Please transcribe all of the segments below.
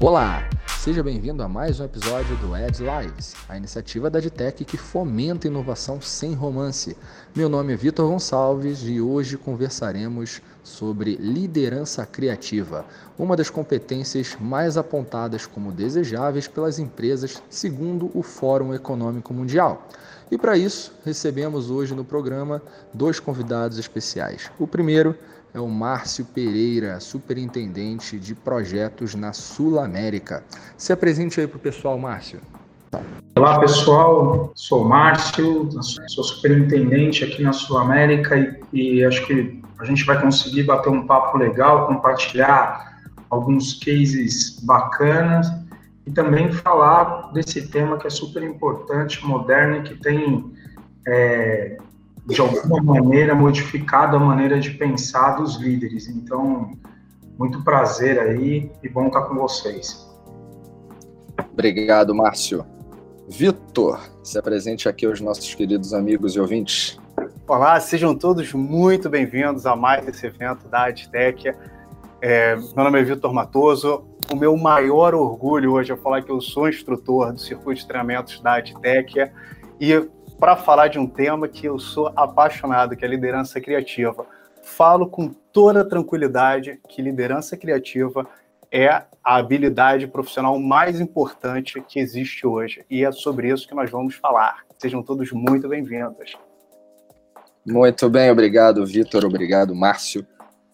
Olá, seja bem-vindo a mais um episódio do Ed Lives, a iniciativa da Adtech que fomenta inovação sem romance. Meu nome é Vitor Gonçalves e hoje conversaremos sobre liderança criativa, uma das competências mais apontadas como desejáveis pelas empresas, segundo o Fórum Econômico Mundial. E para isso, recebemos hoje no programa dois convidados especiais. O primeiro o Márcio Pereira, superintendente de projetos na Sul América. Se apresente aí para o pessoal, Márcio. Olá pessoal, sou Márcio, sou superintendente aqui na Sul América e, e acho que a gente vai conseguir bater um papo legal, compartilhar alguns cases bacanas e também falar desse tema que é super importante, moderno e que tem é, de alguma maneira, modificado a maneira de pensar dos líderes. Então, muito prazer aí e bom estar com vocês. Obrigado, Márcio. Vitor, se apresente aqui aos nossos queridos amigos e ouvintes. Olá, sejam todos muito bem-vindos a mais esse evento da Adtech. É, meu nome é Vitor Matoso. O meu maior orgulho hoje é falar que eu sou instrutor do circuito de treinamentos da Adtech e para falar de um tema que eu sou apaixonado, que é liderança criativa. Falo com toda tranquilidade que liderança criativa é a habilidade profissional mais importante que existe hoje. E é sobre isso que nós vamos falar. Sejam todos muito bem-vindos. Muito bem, obrigado, Vitor. Obrigado, Márcio.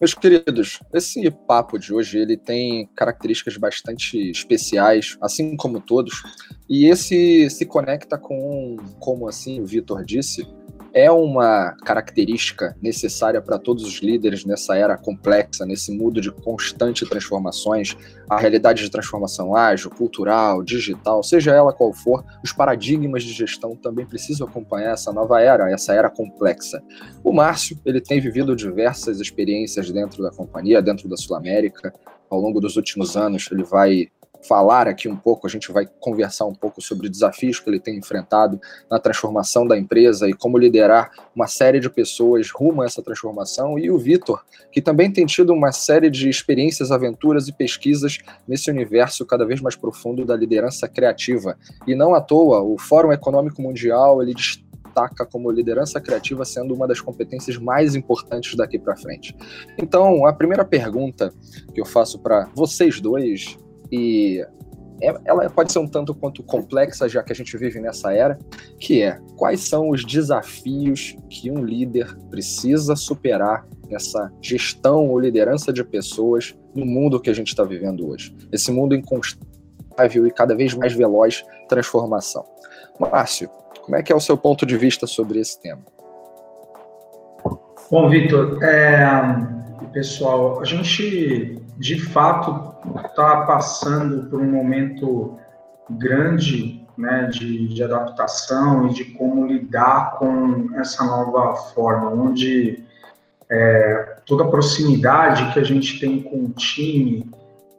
Meus queridos, esse papo de hoje ele tem características bastante especiais, assim como todos, e esse se conecta com, como assim o Vitor disse, é uma característica necessária para todos os líderes nessa era complexa, nesse mundo de constante transformações, a realidade de transformação ágil, cultural, digital, seja ela qual for, os paradigmas de gestão também precisam acompanhar essa nova era, essa era complexa. O Márcio, ele tem vivido diversas experiências dentro da companhia, dentro da Sul América, ao longo dos últimos anos, ele vai falar aqui um pouco, a gente vai conversar um pouco sobre desafios que ele tem enfrentado na transformação da empresa e como liderar uma série de pessoas rumo a essa transformação. E o Vitor, que também tem tido uma série de experiências, aventuras e pesquisas nesse universo cada vez mais profundo da liderança criativa. E não à toa, o Fórum Econômico Mundial ele destaca como liderança criativa sendo uma das competências mais importantes daqui para frente. Então, a primeira pergunta que eu faço para vocês dois e é, ela pode ser um tanto quanto complexa, já que a gente vive nessa era, que é quais são os desafios que um líder precisa superar nessa gestão ou liderança de pessoas no mundo que a gente está vivendo hoje. Esse mundo inconstável e cada vez mais veloz transformação. Márcio, como é que é o seu ponto de vista sobre esse tema? Bom, Vitor, é, pessoal, a gente de fato está passando por um momento grande né, de, de, adaptação e de como lidar com essa nova forma, onde é, toda a proximidade que a gente tem com o time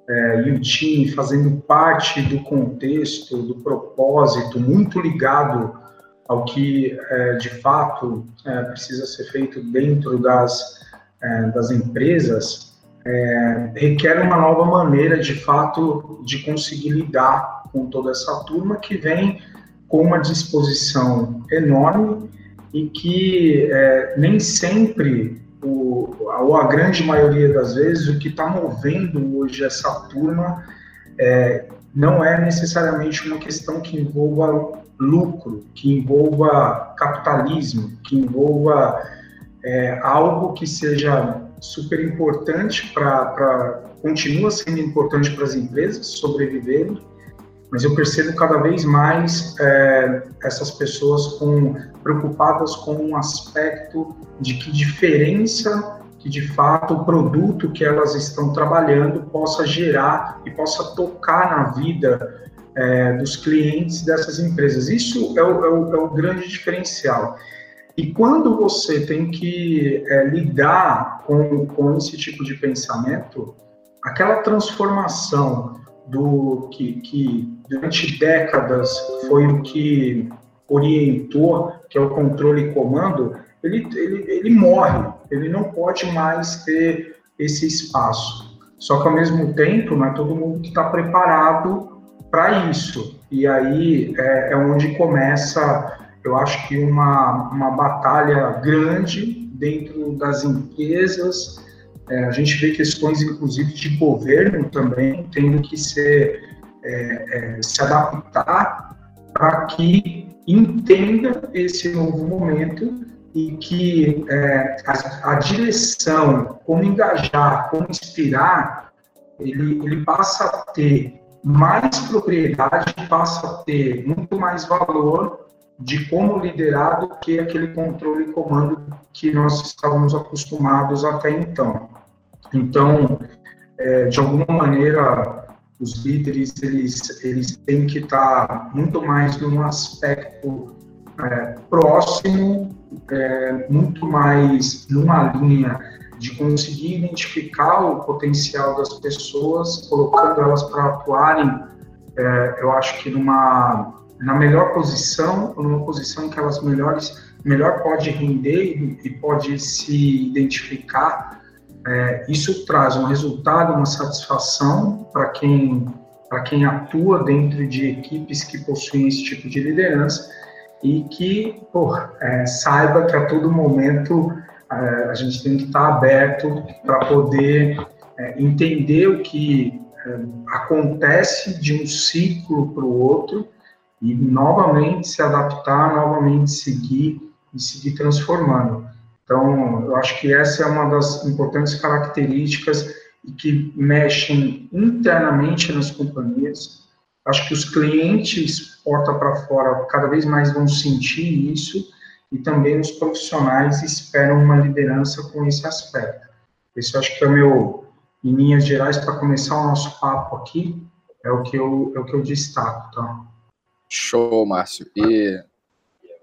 é, e o time fazendo parte do contexto, do propósito, muito ligado ao que é, de fato é, precisa ser feito dentro das, é, das empresas, é, requer uma nova maneira, de fato, de conseguir lidar com toda essa turma que vem com uma disposição enorme e que é, nem sempre, o, ou a grande maioria das vezes, o que está movendo hoje essa turma é, não é necessariamente uma questão que envolva lucro, que envolva capitalismo, que envolva é, algo que seja super importante para continua sendo importante para as empresas sobreviverem, mas eu percebo cada vez mais é, essas pessoas com, preocupadas com um aspecto de que diferença que de fato o produto que elas estão trabalhando possa gerar e possa tocar na vida é, dos clientes dessas empresas. Isso é o, é o, é o grande diferencial. E quando você tem que é, lidar com, com esse tipo de pensamento, aquela transformação do que, que durante décadas foi o que orientou, que é o controle e comando, ele, ele, ele morre, ele não pode mais ter esse espaço. Só que ao mesmo tempo, não é todo mundo que está preparado para isso. E aí é, é, onde começa, eu acho que uma, uma batalha grande dentro das empresas. É, a gente vê questões, inclusive, de governo também, tendo que ser, é, é se adaptar para que entenda esse novo momento e que é, a, a, direção, como engajar, como inspirar, ele, ele passa a ter mais propriedade, passa a ter muito mais valor de como liderar do que aquele controle e comando que nós estávamos acostumados até então. Então, é, de alguma maneira, os líderes eles, eles têm que estar muito mais num aspecto é, próximo, é, muito mais numa linha de conseguir identificar o potencial das pessoas, colocando elas para atuarem, é, eu acho que numa na melhor posição, numa posição que elas melhores, melhor pode render e, pode se identificar. É, isso traz um resultado, uma satisfação para quem para quem atua dentro de equipes que possuem esse tipo de liderança e que é, saiba que a todo momento é, a gente tem que estar aberto para poder é, entender o que é, acontece de um ciclo para o outro e novamente se adaptar, novamente seguir e seguir transformando. Então, eu acho que essa é uma das importantes características que mexem internamente nas companhias Acho que os clientes, porta para fora, cada vez mais vão sentir isso e também os profissionais esperam uma liderança com esse aspecto. Esse acho que é o meu, em linhas gerais, para começar o nosso papo aqui, é o que eu, é o que eu destaco, tá? Show, Márcio. E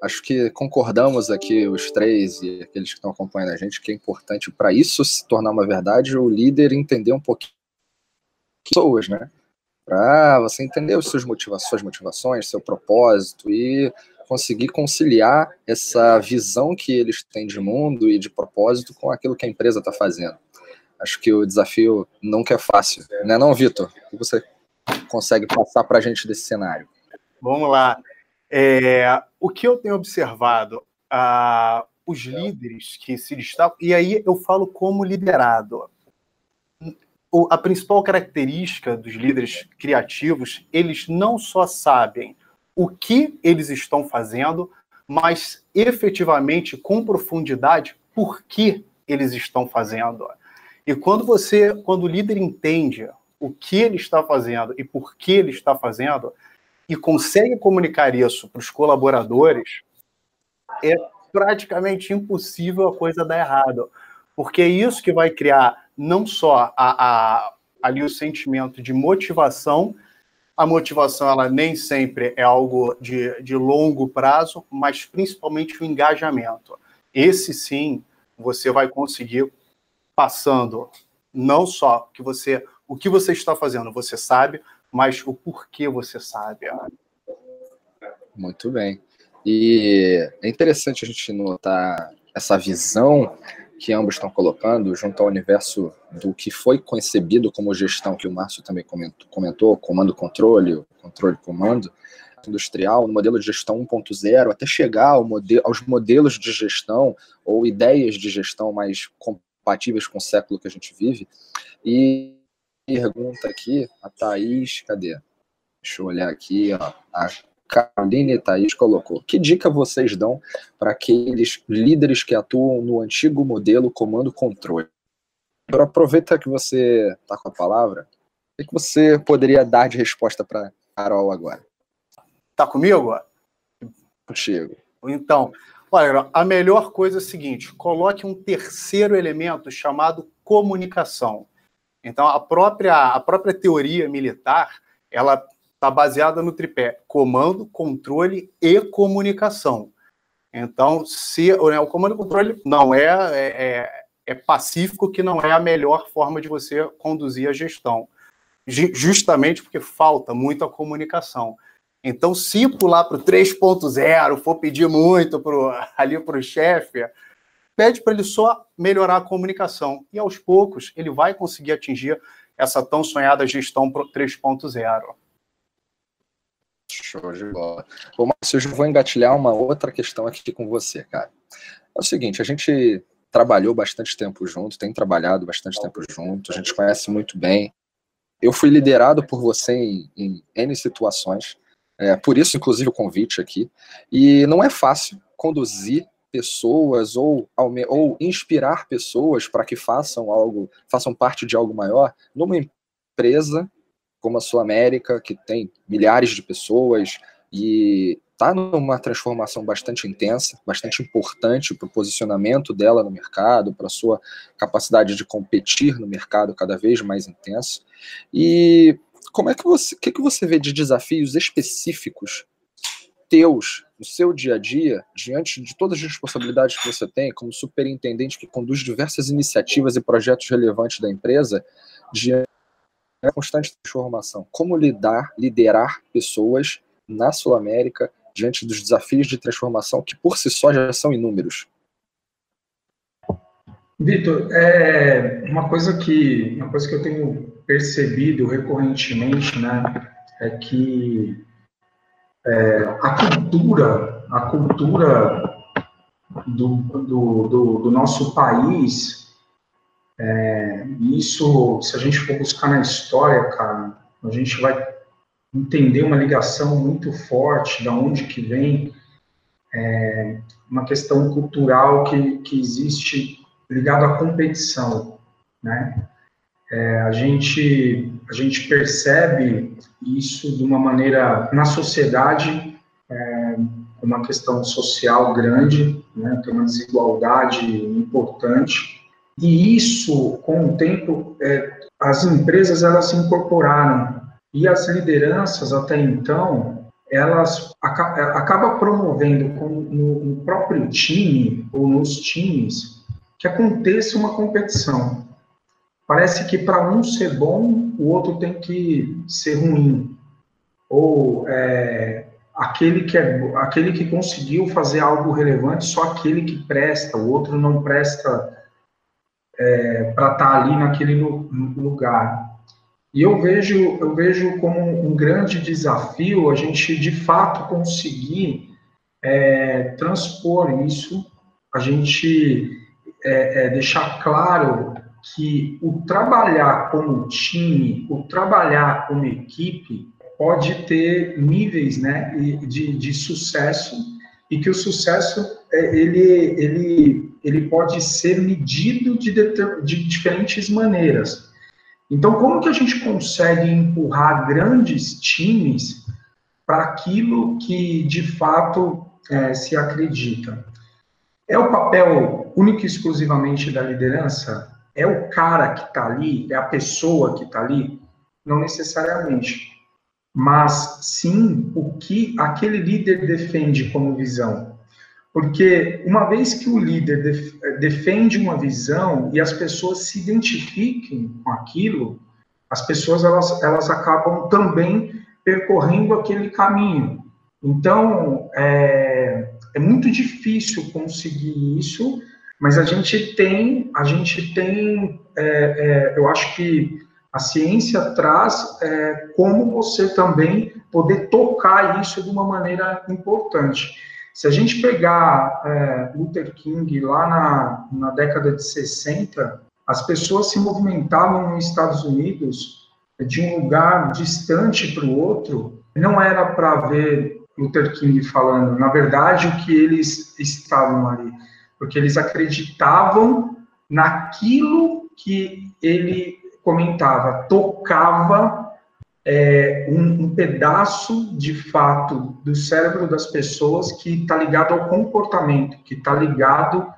acho que concordamos aqui, os três e aqueles que estão acompanhando a gente, que é importante para isso se tornar uma verdade, o líder entender um pouquinho pessoas, né? para você entender as suas motivações, suas motivações, seu propósito e conseguir conciliar essa visão que eles têm de mundo e de propósito com aquilo que a empresa está fazendo. Acho que o desafio nunca é fácil, né, não, Vitor? O que você consegue passar para a gente desse cenário? Vamos lá. É, o que eu tenho observado, ah, os líderes que se destacam, e aí eu falo como liderado a principal característica dos líderes criativos, eles não só sabem o que eles estão fazendo, mas efetivamente, com profundidade, por que eles estão fazendo. E quando você, quando o líder entende o que ele está fazendo e por que ele está fazendo, e consegue comunicar isso para os colaboradores, é praticamente impossível a coisa dar errado. Porque é isso que vai criar não só a, a, ali o sentimento de motivação, a motivação ela nem sempre é algo de, de longo prazo, mas principalmente o engajamento. Esse sim você vai conseguir passando não só que você o que você está fazendo você sabe, mas o porquê você sabe. Muito bem. E é interessante a gente notar essa visão que ambos estão colocando, junto ao universo do que foi concebido como gestão, que o Márcio também comentou, comentou comando-controle, controle-comando, industrial, no modelo de gestão 1.0, até chegar ao aos modelos de gestão ou ideias de gestão mais compatíveis com o século que a gente vive. E pergunta aqui, a Thaís, cadê? Deixa eu olhar aqui, ó, a Caroline Thaís colocou. Que dica vocês dão para aqueles líderes que atuam no antigo modelo comando-controle? Aproveita que você está com a palavra. O que você poderia dar de resposta para Carol agora? Tá comigo? Contigo. Então, olha, a melhor coisa é o seguinte: coloque um terceiro elemento chamado comunicação. Então, a própria, a própria teoria militar ela está baseada no tripé comando, controle e comunicação. Então, se né, o comando e controle não é, é, é, é pacífico, que não é a melhor forma de você conduzir a gestão, justamente porque falta muito a comunicação. Então, se pular para o 3.0, for pedir muito pro, ali para o chefe, pede para ele só melhorar a comunicação. E aos poucos ele vai conseguir atingir essa tão sonhada gestão 3.0. Show de bola. Bom, Márcio, eu vou engatilhar uma outra questão aqui com você, cara. É o seguinte, a gente trabalhou bastante tempo junto, tem trabalhado bastante tempo junto, a gente conhece muito bem. Eu fui liderado por você em, em N situações, é, por isso, inclusive, o convite aqui. E não é fácil conduzir pessoas ou, ou inspirar pessoas para que façam algo, façam parte de algo maior numa empresa como a Sul América, que tem milhares de pessoas e está numa transformação bastante intensa, bastante importante para o posicionamento dela no mercado, para a sua capacidade de competir no mercado cada vez mais intenso. E como é que você, o que, que você vê de desafios específicos teus no seu dia a dia, diante de todas as responsabilidades que você tem, como superintendente que conduz diversas iniciativas e projetos relevantes da empresa, diante da constante transformação? Como lidar, liderar pessoas na Sul América diante dos desafios de transformação que por si só já são inúmeros? Vitor, é uma coisa que uma coisa que eu tenho percebido recorrentemente, né, é que é, a cultura, a cultura do, do, do, do nosso país, é, isso, se a gente for buscar na história, cara, a gente vai entender uma ligação muito forte da onde que vem é, uma questão cultural que, que existe ligado à competição, né? É, a gente a gente percebe isso de uma maneira na sociedade é, uma questão social grande, né? Tem uma desigualdade importante e isso com o tempo é, as empresas elas se incorporaram e as lideranças, até então, elas acabam promovendo no, no próprio time ou nos times que aconteça uma competição. Parece que para um ser bom, o outro tem que ser ruim. Ou é, aquele, que é, aquele que conseguiu fazer algo relevante, só aquele que presta, o outro não presta é, para estar tá ali naquele lugar. E eu vejo, eu vejo como um grande desafio a gente, de fato, conseguir é, transpor isso, a gente é, é, deixar claro que o trabalhar como time, o trabalhar como equipe, pode ter níveis né, de, de sucesso e que o sucesso é, ele, ele, ele pode ser medido de, de diferentes maneiras. Então, como que a gente consegue empurrar grandes times para aquilo que de fato é, se acredita? É o papel único e exclusivamente da liderança? É o cara que está ali? É a pessoa que está ali? Não necessariamente. Mas sim o que aquele líder defende como visão. Porque uma vez que o líder defende uma visão e as pessoas se identifiquem com aquilo, as pessoas elas, elas acabam também percorrendo aquele caminho. Então, é, é muito difícil conseguir isso, mas a gente tem, a gente tem, é, é, eu acho que a ciência traz é, como você também poder tocar isso de uma maneira importante. Se a gente pegar é, Luther King lá na, na década de 60, as pessoas se movimentavam nos Estados Unidos de um lugar distante para o outro, não era para ver Luther King falando, na verdade, o que eles estavam ali, porque eles acreditavam naquilo que ele comentava, tocava é, um, um, pedaço de fato do cérebro das pessoas que está ligado ao comportamento, que está ligado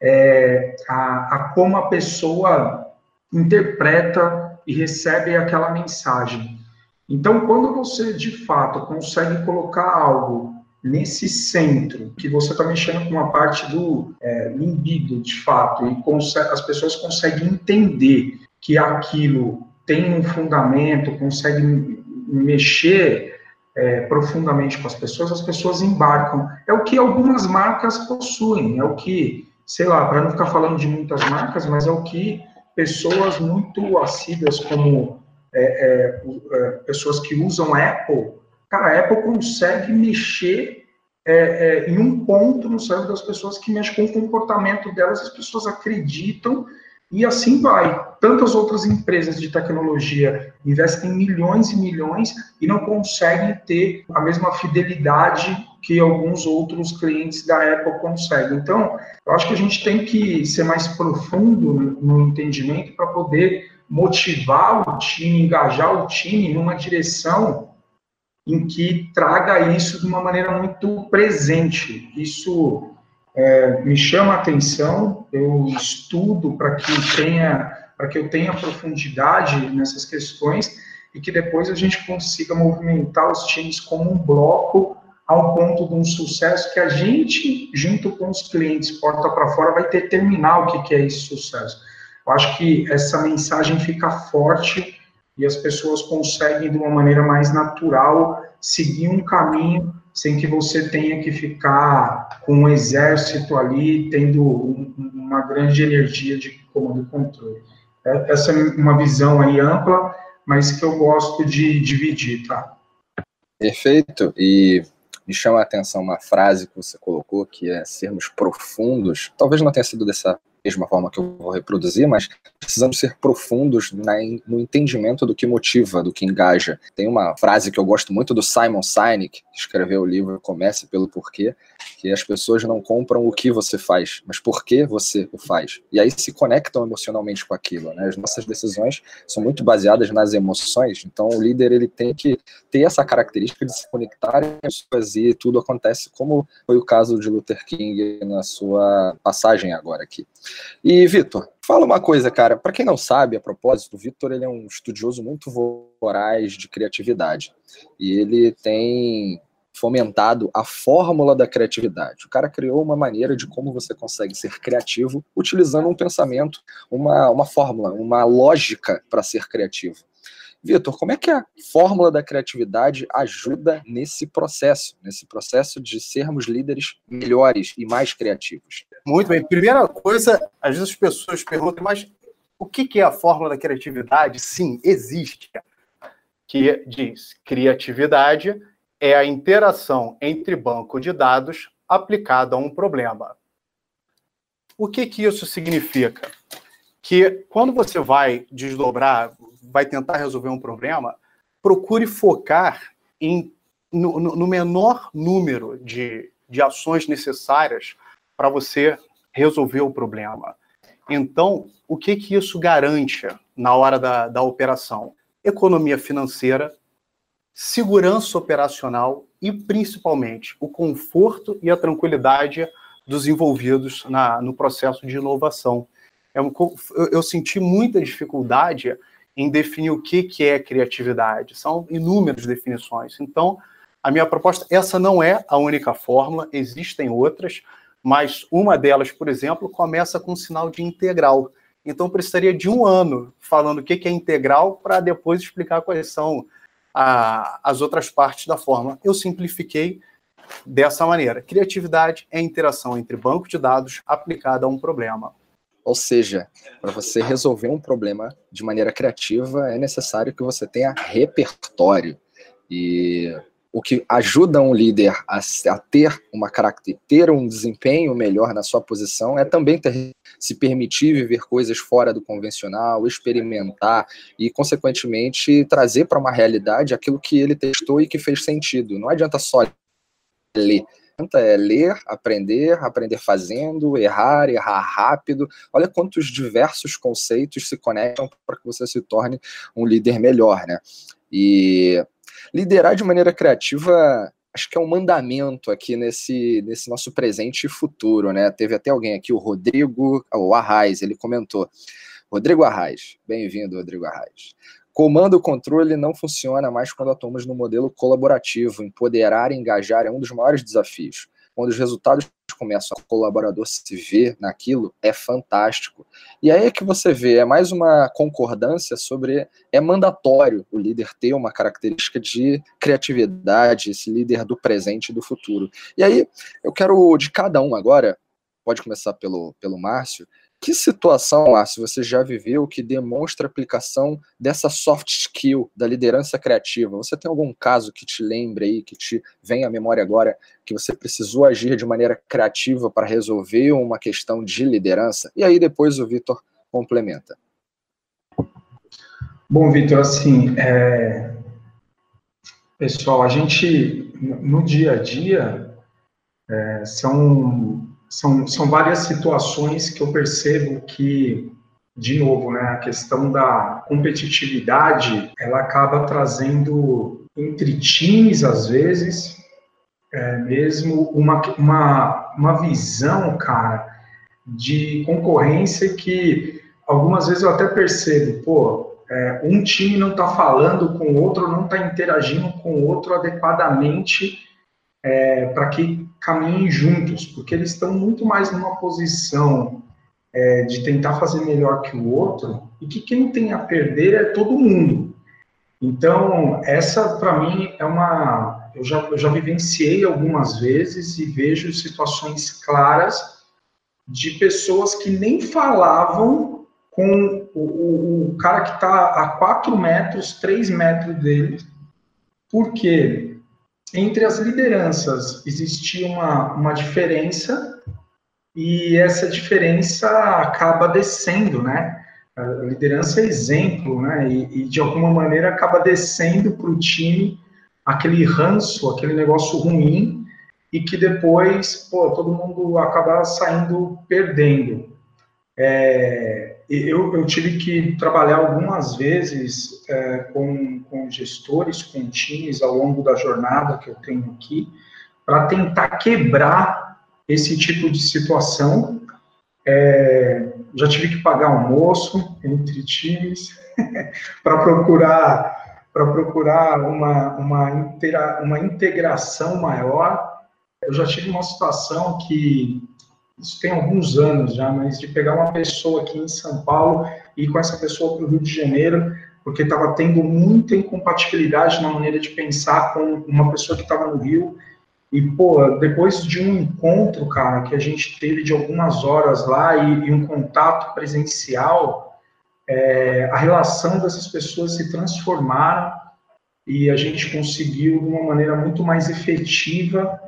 é, a, a, como a pessoa interpreta e recebe aquela mensagem. Então, quando você de fato consegue colocar algo nesse centro, que você está mexendo com uma parte do é, de fato, e as pessoas conseguem entender que aquilo tem um fundamento, consegue mexer é, profundamente com as pessoas, as pessoas embarcam. É o que algumas marcas possuem, é o que, sei lá, para não ficar falando de muitas marcas, mas é o que pessoas muito assíduas como é, é, é, pessoas que usam Apple, cara, a Apple consegue mexer é, é, em um ponto no cérebro das pessoas que mexe com o comportamento delas, as pessoas acreditam e assim vai. Tantas outras empresas de tecnologia investem milhões e milhões e não conseguem ter a mesma fidelidade que alguns outros clientes da Apple conseguem. Então, eu acho que a gente tem que ser mais profundo no entendimento para poder motivar o time, engajar o time numa direção em que traga isso de uma maneira muito presente. Isso é, me chama a atenção, eu estudo para que tenha para que eu tenha profundidade nessas questões e que depois a gente consiga movimentar os times como um bloco ao ponto de um sucesso que a gente, junto com os clientes, porta para fora, vai determinar o que é esse sucesso. Eu acho que essa mensagem fica forte e as pessoas conseguem, de uma maneira mais natural, seguir um caminho sem que você tenha que ficar com um exército ali, tendo um, uma grande energia de comando e controle. É, essa é uma visão aí ampla, mas que eu gosto de dividir, tá? Perfeito. E me chama a atenção uma frase que você colocou, que é sermos profundos. Talvez não tenha sido dessa mesma forma que eu vou reproduzir, mas precisamos ser profundos na, no entendimento do que motiva, do que engaja. Tem uma frase que eu gosto muito do Simon Sinek, que escreveu o livro Comece pelo Porquê, que as pessoas não compram o que você faz, mas por que você o faz. E aí se conectam emocionalmente com aquilo. Né? As nossas decisões são muito baseadas nas emoções, então o líder ele tem que ter essa característica de se conectar e tudo acontece como foi o caso de Luther King na sua passagem agora aqui. E, Vitor, fala uma coisa, cara. Para quem não sabe, a propósito, o Vitor ele é um estudioso muito voraz de criatividade. E ele tem fomentado a fórmula da criatividade. O cara criou uma maneira de como você consegue ser criativo utilizando um pensamento, uma, uma fórmula, uma lógica para ser criativo. Vitor, como é que a fórmula da criatividade ajuda nesse processo, nesse processo de sermos líderes melhores e mais criativos? Muito bem. Primeira coisa, às vezes as pessoas perguntam, mas o que é a fórmula da criatividade? Sim, existe. Que diz criatividade é a interação entre banco de dados aplicada a um problema. O que, que isso significa? Que quando você vai desdobrar, vai tentar resolver um problema, procure focar em, no, no menor número de, de ações necessárias para você resolver o problema. Então, o que, que isso garante na hora da, da operação? Economia financeira, segurança operacional e, principalmente, o conforto e a tranquilidade dos envolvidos na, no processo de inovação. Eu, eu, eu senti muita dificuldade em definir o que, que é criatividade. São inúmeras definições. Então, a minha proposta, essa não é a única fórmula, existem outras, mas uma delas, por exemplo, começa com um sinal de integral. Então, precisaria de um ano falando o que, é integral para depois explicar quais são a, as outras partes da fórmula. Eu simplifiquei dessa maneira. Criatividade é a interação entre banco de dados aplicada a um problema. Ou seja, para você resolver um problema de maneira criativa, é necessário que você tenha repertório. E o que ajuda um líder a, a ter uma caracter, ter um desempenho melhor na sua posição é também ter, se permitir viver coisas fora do convencional, experimentar e, consequentemente, trazer para uma realidade aquilo que ele testou e que fez sentido. Não adianta só ler é ler, aprender, aprender fazendo, errar, errar rápido. Olha quantos diversos conceitos se conectam para que você se torne um líder melhor, né? E liderar de maneira criativa acho que é um mandamento aqui nesse, nesse nosso presente e futuro, né? Teve até alguém aqui, o Rodrigo, o Arraes, ele comentou. Rodrigo Arraes, bem-vindo, Rodrigo Arraes. Comando e controle não funciona mais quando atuamos no modelo colaborativo. Empoderar e engajar é um dos maiores desafios. Quando os resultados começam, o colaborador se vê naquilo, é fantástico. E aí é que você vê, é mais uma concordância sobre, é mandatório o líder ter uma característica de criatividade, esse líder do presente e do futuro. E aí, eu quero de cada um agora, pode começar pelo, pelo Márcio, Que situação, Márcio, você já viveu que demonstra a aplicação dessa soft skill da liderança criativa? Você tem algum caso que te lembre aí, que te vem à memória agora, que você precisou agir de maneira criativa para resolver uma questão de liderança? E aí depois o Vitor complementa. Bom, Vitor, assim, é... pessoal, a gente no dia a dia é, são são, são várias situações que eu percebo que, de novo, né, a questão da competitividade, ela acaba trazendo entre times, às vezes, é, mesmo uma, uma, uma visão, cara, de concorrência que algumas vezes eu até percebo, pô, é, um time não está falando com o outro, não está interagindo com o outro adequadamente é, para que caminhem juntos, porque eles estão muito mais numa posição é, de tentar fazer melhor que o outro, e que quem tem a perder é todo mundo. Então, essa para mim é uma. Eu já, eu já vivenciei algumas vezes e vejo situações claras de pessoas que nem falavam com o, o, o cara que está a 4 metros, 3 metros dele, porque entre as lideranças existia uma, uma diferença e essa diferença acaba descendo, né? A liderança é exemplo, né? E, e de alguma maneira acaba descendo para o time aquele ranço, aquele negócio ruim e que depois, pô, todo mundo acaba saindo perdendo. É, eu, eu tive que trabalhar algumas vezes é, com, com gestores, com times ao longo da jornada que eu tenho aqui, para tentar quebrar esse tipo de situação. É, já tive que pagar almoço entre times para procurar para procurar uma, uma, intera, uma integração maior. Eu já tive uma situação que isso tem alguns anos já, mas de pegar uma pessoa aqui em São Paulo e ir com essa pessoa para o Rio de Janeiro, porque estava tendo muita incompatibilidade na maneira de pensar com uma pessoa que estava no Rio. E, pô, depois de um encontro, cara, que a gente teve de algumas horas lá e, e um contato presencial, é, a relação dessas pessoas se transformaram e a gente conseguiu, de uma maneira muito mais efetiva,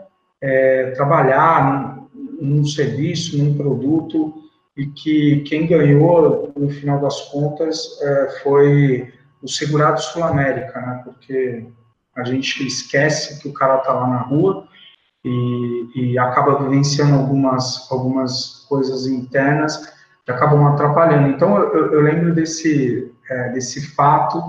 é, trabalhar num serviço, num produto, e que quem ganhou, no final das contas, é, foi o segurado Sul-América, né? porque a gente esquece que o cara está lá na rua e, e, acaba vivenciando algumas, algumas coisas internas que acabam atrapalhando. Então, eu, eu lembro desse, é, desse fato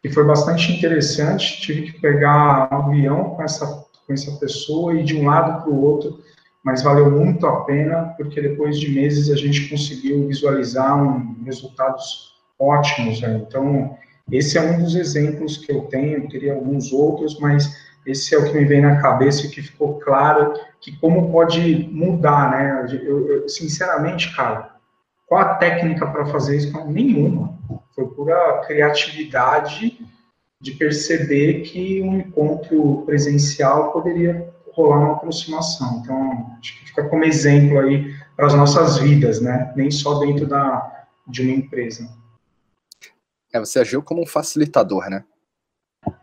que foi bastante interessante. Tive que pegar um avião com essa, com essa pessoa e de um lado para o outro mas valeu muito a pena, porque depois de meses a gente conseguiu visualizar um, resultados ótimos. Né? Então, esse é um dos exemplos que eu tenho, teria alguns outros, mas esse é o que me vem na cabeça e que ficou claro que como pode mudar, né? Eu, eu sinceramente, cara, qual a técnica para fazer isso? Nenhuma. Foi pura criatividade de perceber que um encontro presencial poderia rolar uma aproximação. Então, acho que fica como exemplo aí para as nossas vidas, né? Nem só dentro da, de uma empresa. É, você agiu como um facilitador, né?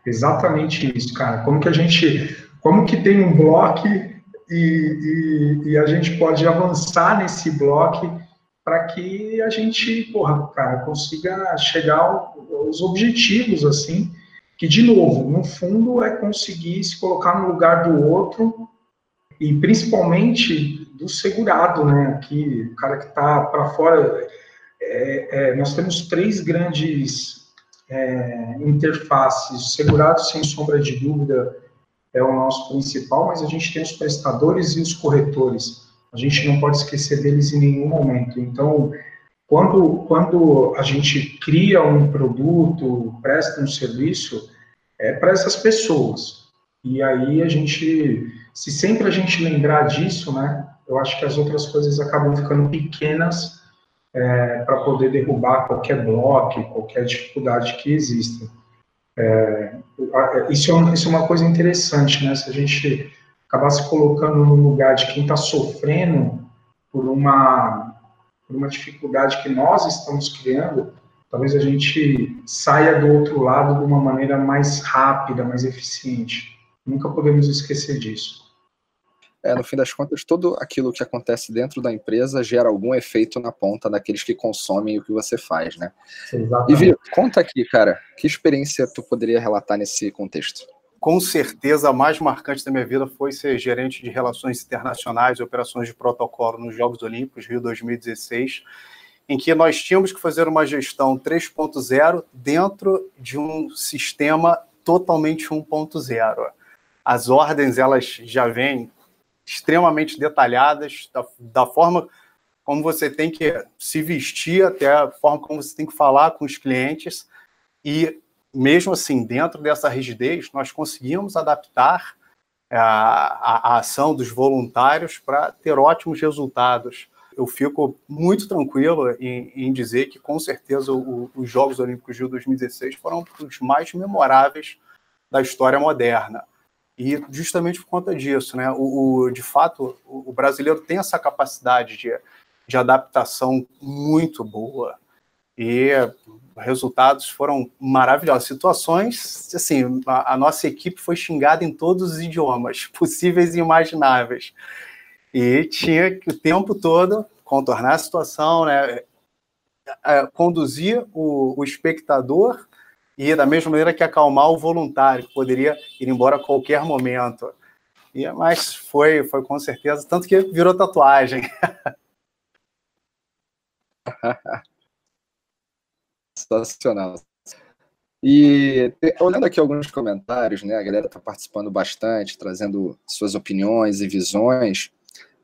Exatamente isso, cara. Como que a gente, como que tem um bloco e, e, e a gente pode avançar nesse bloco para que a gente, porra, cara, consiga chegar aos objetivos, assim, que, de novo, no fundo, é conseguir se colocar no lugar do outro e principalmente do segurado, né? Aqui, o cara que está para fora. É, é, nós temos três grandes é, interfaces. Segurado, sem sombra de dúvida, é o nosso principal, mas a gente tem os prestadores e os corretores. A gente não pode esquecer deles em nenhum momento. Então, quando, quando a gente cria um produto, presta um serviço, é para essas pessoas. E aí a gente, se sempre a gente lembrar disso, né, eu acho que as outras coisas acabam ficando pequenas é, para poder derrubar qualquer bloco, qualquer dificuldade que exista. É, isso, é, isso é uma coisa interessante, né? Se a gente acabar se colocando no lugar de quem está sofrendo por uma por uma dificuldade que nós estamos criando, talvez a gente saia do outro lado de uma maneira mais rápida, mais eficiente. Nunca podemos esquecer disso. É, no fim das contas, tudo aquilo que acontece dentro da empresa gera algum efeito na ponta daqueles que consomem o que você faz, né? Exatamente. E Vi, conta aqui, cara, que experiência tu poderia relatar nesse contexto? Com certeza, a mais marcante da minha vida foi ser gerente de relações internacionais e operações de protocolo nos Jogos Olímpicos Rio 2016, em que nós tínhamos que fazer uma gestão 3.0 dentro de um sistema totalmente 1.0. As ordens elas já vêm extremamente detalhadas, da, da forma como você tem que se vestir, até a forma como você tem que falar com os clientes. E mesmo assim, dentro dessa rigidez, nós conseguimos adaptar a, a, a ação dos voluntários para ter ótimos resultados. Eu fico muito tranquilo em, em dizer que, com certeza, o, os Jogos Olímpicos de 2016 foram os mais memoráveis da história moderna. E justamente por conta disso, né? O, o de fato, o, o, brasileiro tem essa capacidade de, de adaptação muito boa. E resultados foram maravilhosos. Situações, assim, a, a, nossa equipe foi xingada em todos os idiomas possíveis e imagináveis. E tinha que o tempo todo contornar a situação, né? É, conduzir o, o espectador e da mesma maneira que acalmar o voluntário, que poderia ir embora a qualquer momento. E, mas foi, foi com certeza, tanto que virou tatuagem. Sensacional. E olhando aqui alguns comentários, né, a galera está participando bastante, trazendo suas opiniões e visões.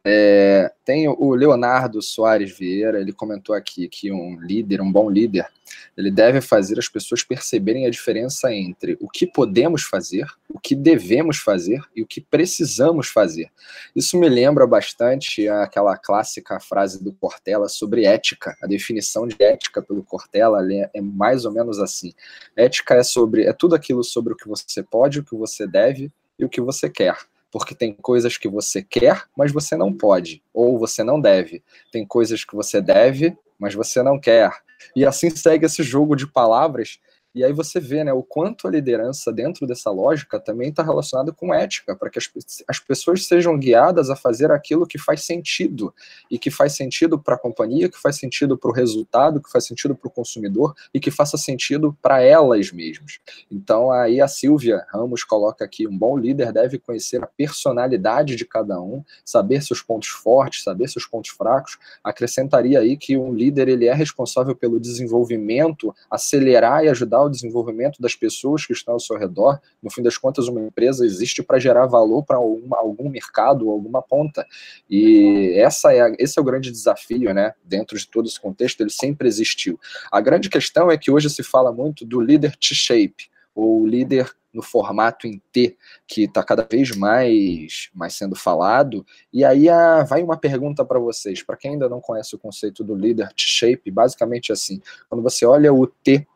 É, tem o Leonardo Soares Vieira, ele comentou aqui que um líder, um bom líder, ele deve fazer as pessoas perceberem a diferença entre o que podemos fazer, o que devemos fazer e o que precisamos fazer. Isso me lembra bastante aquela clássica frase do Cortella sobre ética. A definição de ética pelo Cortella é mais ou menos assim. Ética é sobre é tudo aquilo sobre o que você pode, o que você deve e o que você quer porque tem coisas que você quer, mas você não pode, ou você não deve. Tem coisas que você deve, mas você não quer. E assim segue esse jogo de palavras e aí você vê né, o quanto a liderança dentro dessa lógica também está relacionada com ética, para que as, as pessoas sejam guiadas a fazer aquilo que faz sentido, e que faz sentido para a companhia, que faz sentido para o resultado, que faz sentido para o consumidor e que faça sentido para elas mesmas. Então aí a Silvia Ramos coloca aqui: um bom líder deve conhecer a personalidade de cada um, saber seus pontos fortes, saber seus pontos fracos. Acrescentaria aí que um líder ele é responsável pelo desenvolvimento, acelerar e ajudar o desenvolvimento das pessoas que estão ao seu redor. No fim das contas, uma empresa existe para gerar valor para algum mercado, alguma ponta. E essa é a, esse é o grande desafio, né? Dentro de todo esse contexto, ele sempre existiu. A grande questão é que hoje se fala muito do líder T-shape, ou líder no formato em T, que está cada vez mais, mais sendo falado. E aí a, vai uma pergunta para vocês, para quem ainda não conhece o conceito do líder T-shape, basicamente assim, quando você olha o T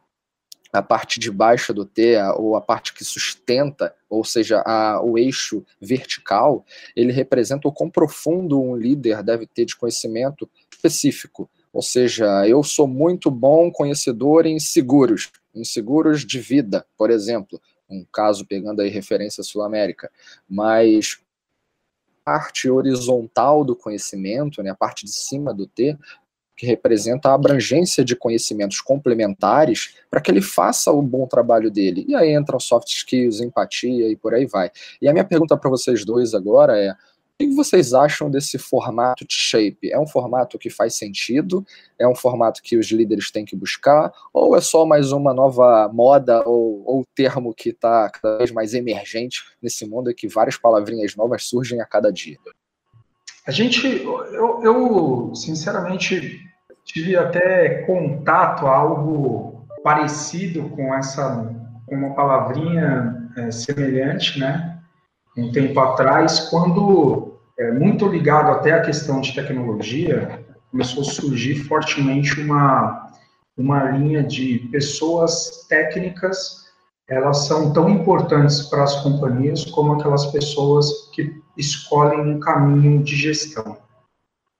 a parte de baixo do T, ou a parte que sustenta, ou seja, a, o eixo vertical, ele representa o quão profundo um líder deve ter de conhecimento específico. Ou seja, eu sou muito bom conhecedor em seguros, em seguros de vida, por exemplo, um caso pegando aí referência Sul-América, mas parte horizontal do conhecimento, né, a parte de cima do T, que representa a abrangência de conhecimentos complementares para que ele faça o bom trabalho dele. E aí entram soft skills, empatia e por aí vai. E a minha pergunta para vocês dois agora é: o que vocês acham desse formato de shape? É um formato que faz sentido? É um formato que os líderes têm que buscar? Ou é só mais uma nova moda ou, ou termo que está cada vez mais emergente nesse mundo e que várias palavrinhas novas surgem a cada dia? A gente, eu, eu sinceramente tive até contato algo parecido com essa, com uma palavrinha é, semelhante, né? Um tempo atrás, quando é, muito ligado até à questão de tecnologia, começou a surgir fortemente uma uma linha de pessoas técnicas. Elas são tão importantes para as companhias como aquelas pessoas que escolhem um caminho de gestão.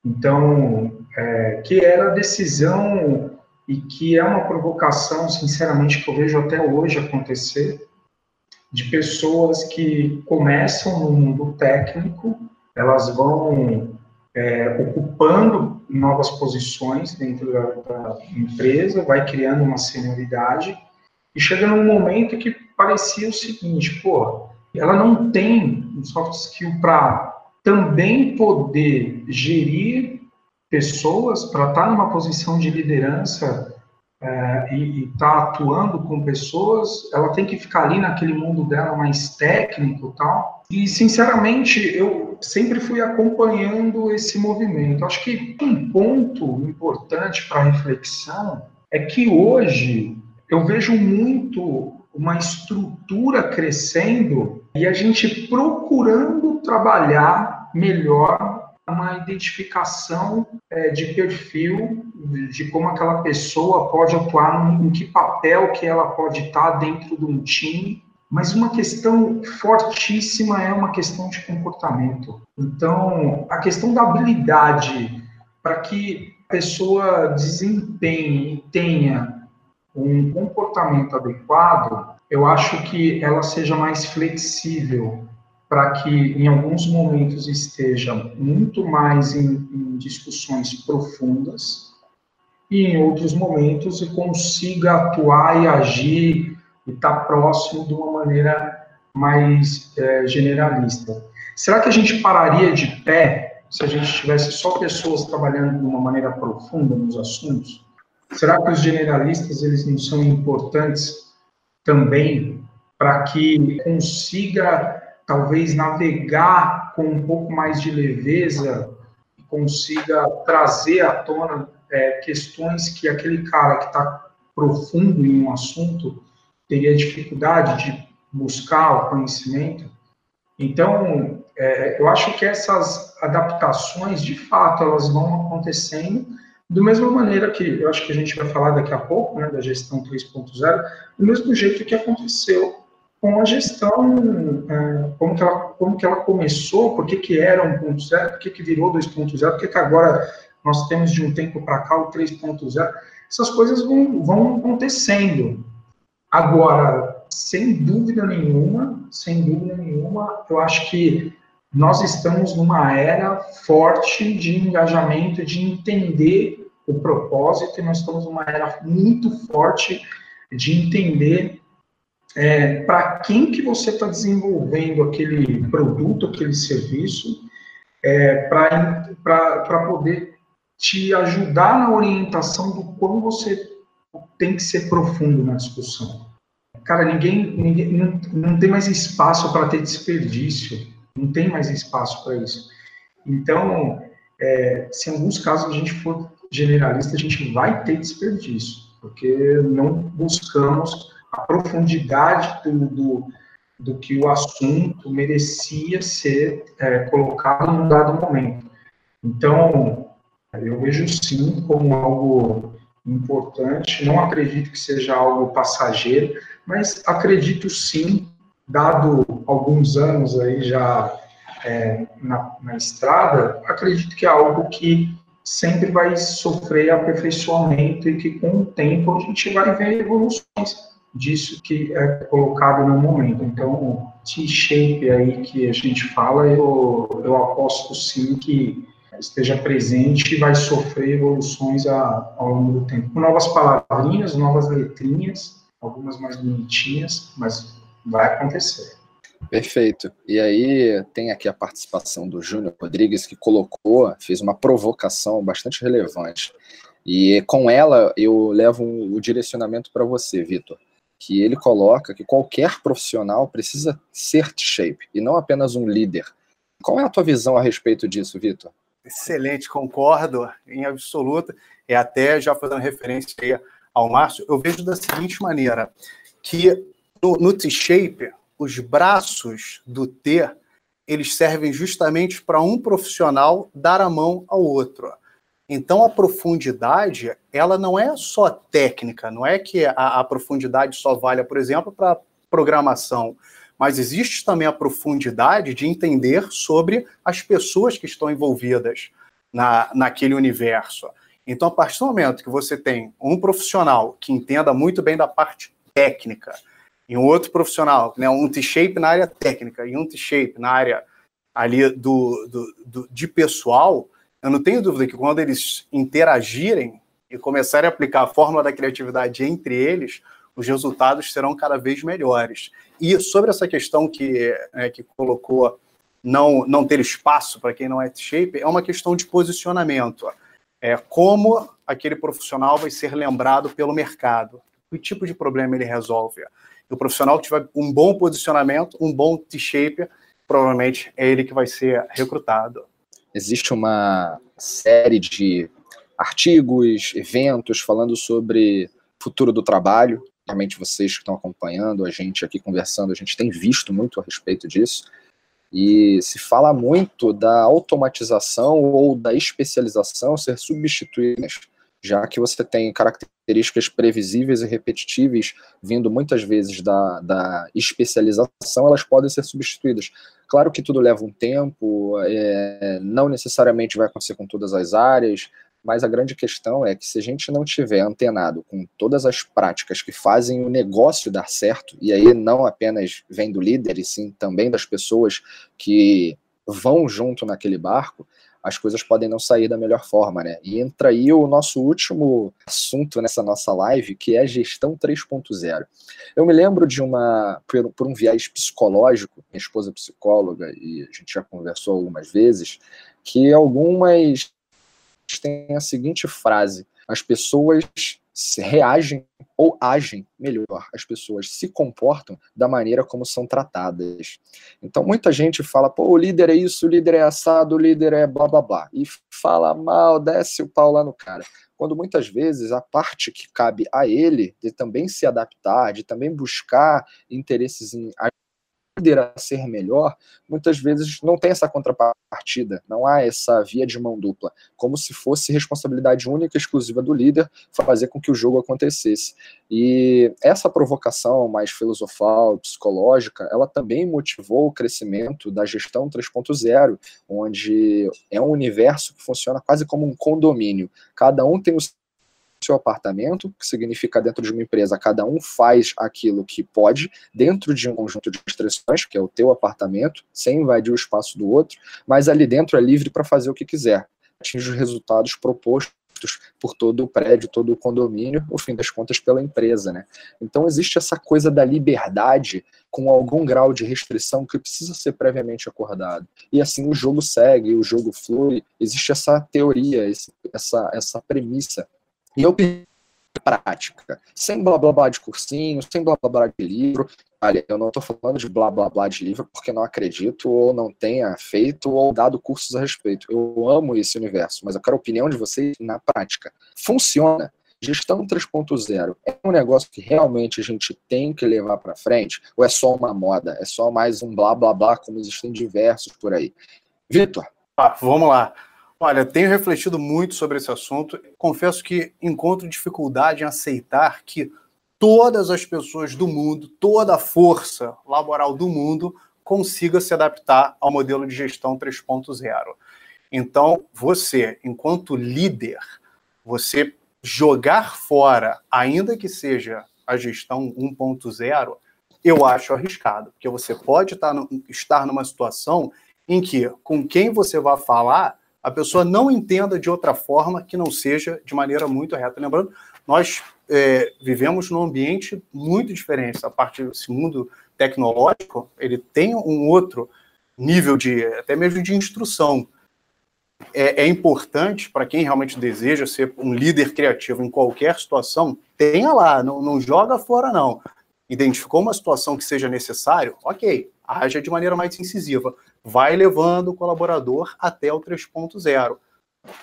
Então, é, que era a decisão e que é uma provocação, sinceramente, que eu vejo até hoje acontecer, de pessoas que começam no mundo técnico, elas vão é, ocupando novas posições dentro da, da, empresa, vai criando uma senioridade, e chega num momento que parecia o seguinte, pô, ela não tem um soft skill para também poder gerir pessoas, para estar tá numa posição de liderança é, e estar tá atuando com pessoas, ela tem que ficar ali naquele mundo dela mais técnico tal. E, sinceramente, eu sempre fui acompanhando esse movimento. Acho que um ponto importante para reflexão é que hoje eu vejo muito uma estrutura crescendo e a gente procurando trabalhar melhor uma identificação é, de perfil de como aquela pessoa pode atuar, em que papel que ela pode estar dentro de um time, mas uma questão fortíssima é uma questão de comportamento. Então, a questão da habilidade para que a pessoa desempenhe e tenha um comportamento adequado, eu acho que ela seja mais flexível para que em alguns momentos esteja muito mais em, em discussões profundas e em outros momentos consiga atuar e agir e estar tá próximo de uma maneira mais é, generalista. Será que a gente pararia de pé se a gente tivesse só pessoas trabalhando de uma maneira profunda nos assuntos? Será que os generalistas eles não são importantes também para que consiga talvez navegar com um pouco mais de leveza e consiga trazer à tona é, questões que aquele cara que está profundo em um assunto teria dificuldade de buscar o conhecimento. Então, é, eu acho que essas adaptações, de fato, elas vão acontecendo do mesma maneira que eu acho que a gente vai falar daqui a pouco, né, da gestão 3.0, do mesmo jeito que aconteceu com a gestão, é, como, que ela, como que ela começou, por que, que era 1.0, por que, que virou 2.0, por que, que agora nós temos de um tempo para cá o 3.0, essas coisas vão, vão acontecendo. Agora, sem dúvida nenhuma, sem dúvida nenhuma, eu acho que nós estamos numa era forte de engajamento, de entender o propósito, e nós estamos numa era muito forte de entender é, para quem que você está desenvolvendo aquele produto, aquele serviço, é, para poder te ajudar na orientação do como você tem que ser profundo na discussão. Cara, ninguém, ninguém não, não tem mais espaço para ter desperdício, não tem mais espaço para isso. Então, é, se em alguns casos a gente for generalista, a gente vai ter desperdício, porque não buscamos a profundidade do, do, do que o assunto merecia ser é, colocado num dado momento. Então, eu vejo sim como algo importante, não acredito que seja algo passageiro, mas acredito sim, dado alguns anos aí já é, na, na estrada, acredito que é algo que sempre vai sofrer aperfeiçoamento e que com o tempo a gente vai ver evoluções disso que é colocado no momento. Então, T-shape aí que a gente fala, eu, eu aposto sim que esteja presente e vai sofrer evoluções a, ao longo do tempo. Com novas palavrinhas, novas letrinhas, algumas mais bonitinhas, mas vai acontecer. Perfeito. E aí tem aqui a participação do Júnior Rodrigues, que colocou, fez uma provocação bastante relevante. E com ela eu levo o direcionamento para você, Vitor, que ele coloca que qualquer profissional precisa ser T-shape e não apenas um líder. Qual é a tua visão a respeito disso, Vitor? Excelente, concordo em absoluto. E até já fazendo referência ao Márcio, eu vejo da seguinte maneira, que no, no T-shape os braços do T, eles servem justamente para um profissional dar a mão ao outro. Então, a profundidade, ela não é só técnica, não é que a, a profundidade só valha, por exemplo, para programação, mas existe também a profundidade de entender sobre as pessoas que estão envolvidas. na, naquele universo. Então, a partir do momento que você tem um profissional que entenda muito bem da parte técnica, e um outro profissional, né, um T-shape na área técnica e um T-shape na área ali do, do, do, de pessoal, eu não tenho dúvida que quando eles interagirem e começarem a aplicar a fórmula da criatividade entre eles, os resultados serão cada vez melhores. E sobre essa questão que, é, que colocou não, não ter espaço para quem não é T-shape, é uma questão de posicionamento. É como aquele profissional vai ser lembrado pelo mercado, que tipo de problema ele resolve. E o profissional que tiver um bom posicionamento, um bom T-shape, provavelmente é ele que vai ser recrutado. Existe uma série de artigos, eventos falando sobre futuro do trabalho. Realmente vocês que estão acompanhando, a gente aqui conversando, a gente tem visto muito a respeito disso. E se fala muito da automatização ou da especialização ser substituídas já que você tem características previsíveis e repetitíveis vindo muitas vezes da, da especialização, elas podem ser substituídas. Claro que tudo leva um tempo, é, não necessariamente vai acontecer com todas as áreas, mas a grande questão é que se a gente não tiver antenado com todas as práticas que fazem o negócio dar certo, e aí não apenas vem do líder, e sim também das pessoas que vão junto naquele barco, as coisas podem não sair da melhor forma, né? E entra aí o nosso último assunto nessa nossa live, que é a gestão 3.0. Eu me lembro de uma, por, por um viés psicológico, minha esposa é psicóloga, e a gente já conversou algumas vezes, que algumas têm a seguinte frase: as pessoas reagem ou agem melhor, as pessoas se comportam da maneira como são tratadas. Então, muita gente fala, pô, o líder é isso, o líder é assado, o líder é blá blá blá, e fala mal, desce o pau lá no cara. Quando muitas vezes a parte que cabe a ele de também se adaptar, de também buscar interesses em líder a ser melhor, muitas vezes não tem essa contrapartida, não há essa via de mão dupla, como se fosse responsabilidade única e exclusiva do líder fazer com que o jogo acontecesse. E essa provocação mais filosofal, psicológica, ela também motivou o crescimento da gestão 3.0, onde é um universo que funciona quase como um condomínio. Cada um tem o seu apartamento, que significa dentro de uma empresa, cada um faz aquilo que pode, dentro de um conjunto de restrições, que é o teu apartamento, sem invadir o espaço do outro, mas ali dentro é livre para fazer o que quiser, atinge os resultados propostos por todo o prédio, todo o condomínio, no fim das contas pela empresa, né? Então existe essa coisa da liberdade com algum grau de restrição que precisa ser previamente acordado. E assim o jogo segue, o jogo flui, existe essa teoria, essa, essa premissa e eu prática, sem blá blá blá de cursinho, sem blá blá blá de livro. Olha, eu não estou falando de blá blá blá de livro porque não acredito ou não tenha feito ou dado cursos a respeito. Eu amo esse universo, mas eu quero a opinião de vocês na prática. Funciona. Gestão 3.0 é um negócio que realmente a gente tem que levar para frente ou é só uma moda? É só mais um blá blá blá como existem diversos por aí? Vitor. Ah, vamos lá. Olha, tenho refletido muito sobre esse assunto. Confesso que encontro dificuldade em aceitar que todas as pessoas do mundo, toda a força laboral do mundo consiga se adaptar ao modelo de gestão 3.0. Então, você, enquanto líder, você jogar fora, ainda que seja a gestão 1.0, eu acho arriscado, porque você pode estar numa situação em que, com quem você vai falar, a pessoa não entenda de outra forma que não seja de maneira muito reta. Lembrando, nós é, vivemos num ambiente muito diferente. A parte desse mundo tecnológico, ele tem um outro nível de, até mesmo de instrução. É, é importante para quem realmente deseja ser um líder criativo em qualquer situação, tenha lá, não, não joga fora não. Identificou uma situação que seja necessário, ok, haja de maneira mais incisiva vai levando o colaborador até o 3.0.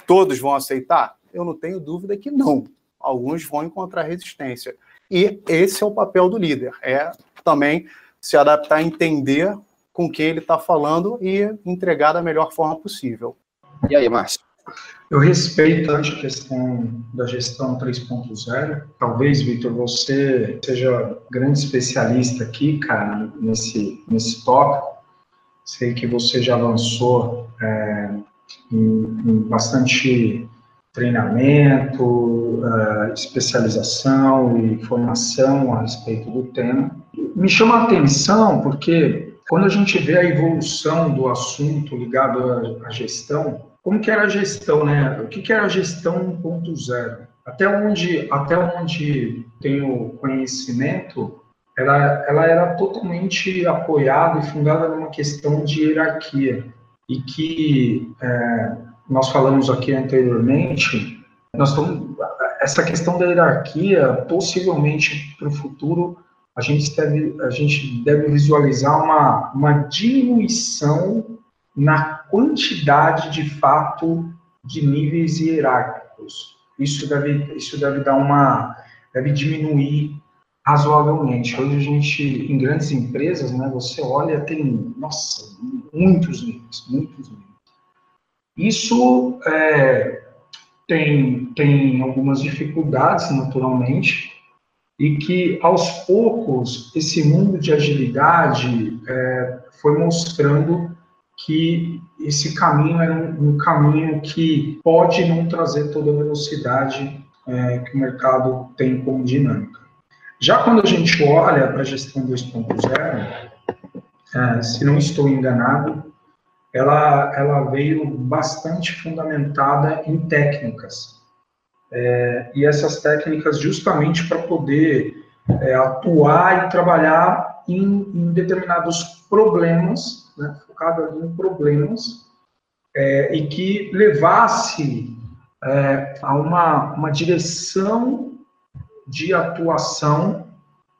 Todos vão aceitar? Eu não tenho dúvida que não. Alguns vão encontrar resistência. E esse é o papel do líder, é também se adaptar a entender com quem ele está falando e entregar da melhor forma possível. E aí, Márcio? Eu respeito a questão da gestão 3.0. Talvez, Vitor, você seja grande especialista aqui, cara, nesse, nesse tópico. Sei que você já lançou é, em, em bastante treinamento, uh, especialização e formação a respeito do tema. Me chama a atenção porque quando a gente vê a evolução do assunto ligado à, à gestão, como que era a gestão, né? O que, que era a gestão 1.0? Até onde, até onde tenho conhecimento, ela, ela era totalmente apoiada e fundada numa questão de hierarquia e que é, nós falamos aqui anteriormente, nós estamos, essa questão da hierarquia, possivelmente para o futuro, a gente deve, a gente deve visualizar uma, uma diminuição na quantidade de fato de níveis hierárquicos. Isso deve, isso deve dar uma, deve diminuir razoavelmente. Hoje a gente, em grandes empresas, né, você olha, tem, nossa, muitos níveis, muitos níveis. Isso é, tem, tem algumas dificuldades, naturalmente, e que, aos poucos, esse mundo de agilidade é, foi mostrando que esse caminho é um, um, caminho que pode não trazer toda a velocidade é, que o mercado tem como dinâmica. Já quando a gente olha para a gestão 2.0, é, se não estou enganado, ela, ela veio bastante fundamentada em técnicas. É, e essas técnicas justamente para poder é, atuar e trabalhar em, em determinados problemas, né, focado em problemas, é, e que levasse é, a uma, uma direção de atuação,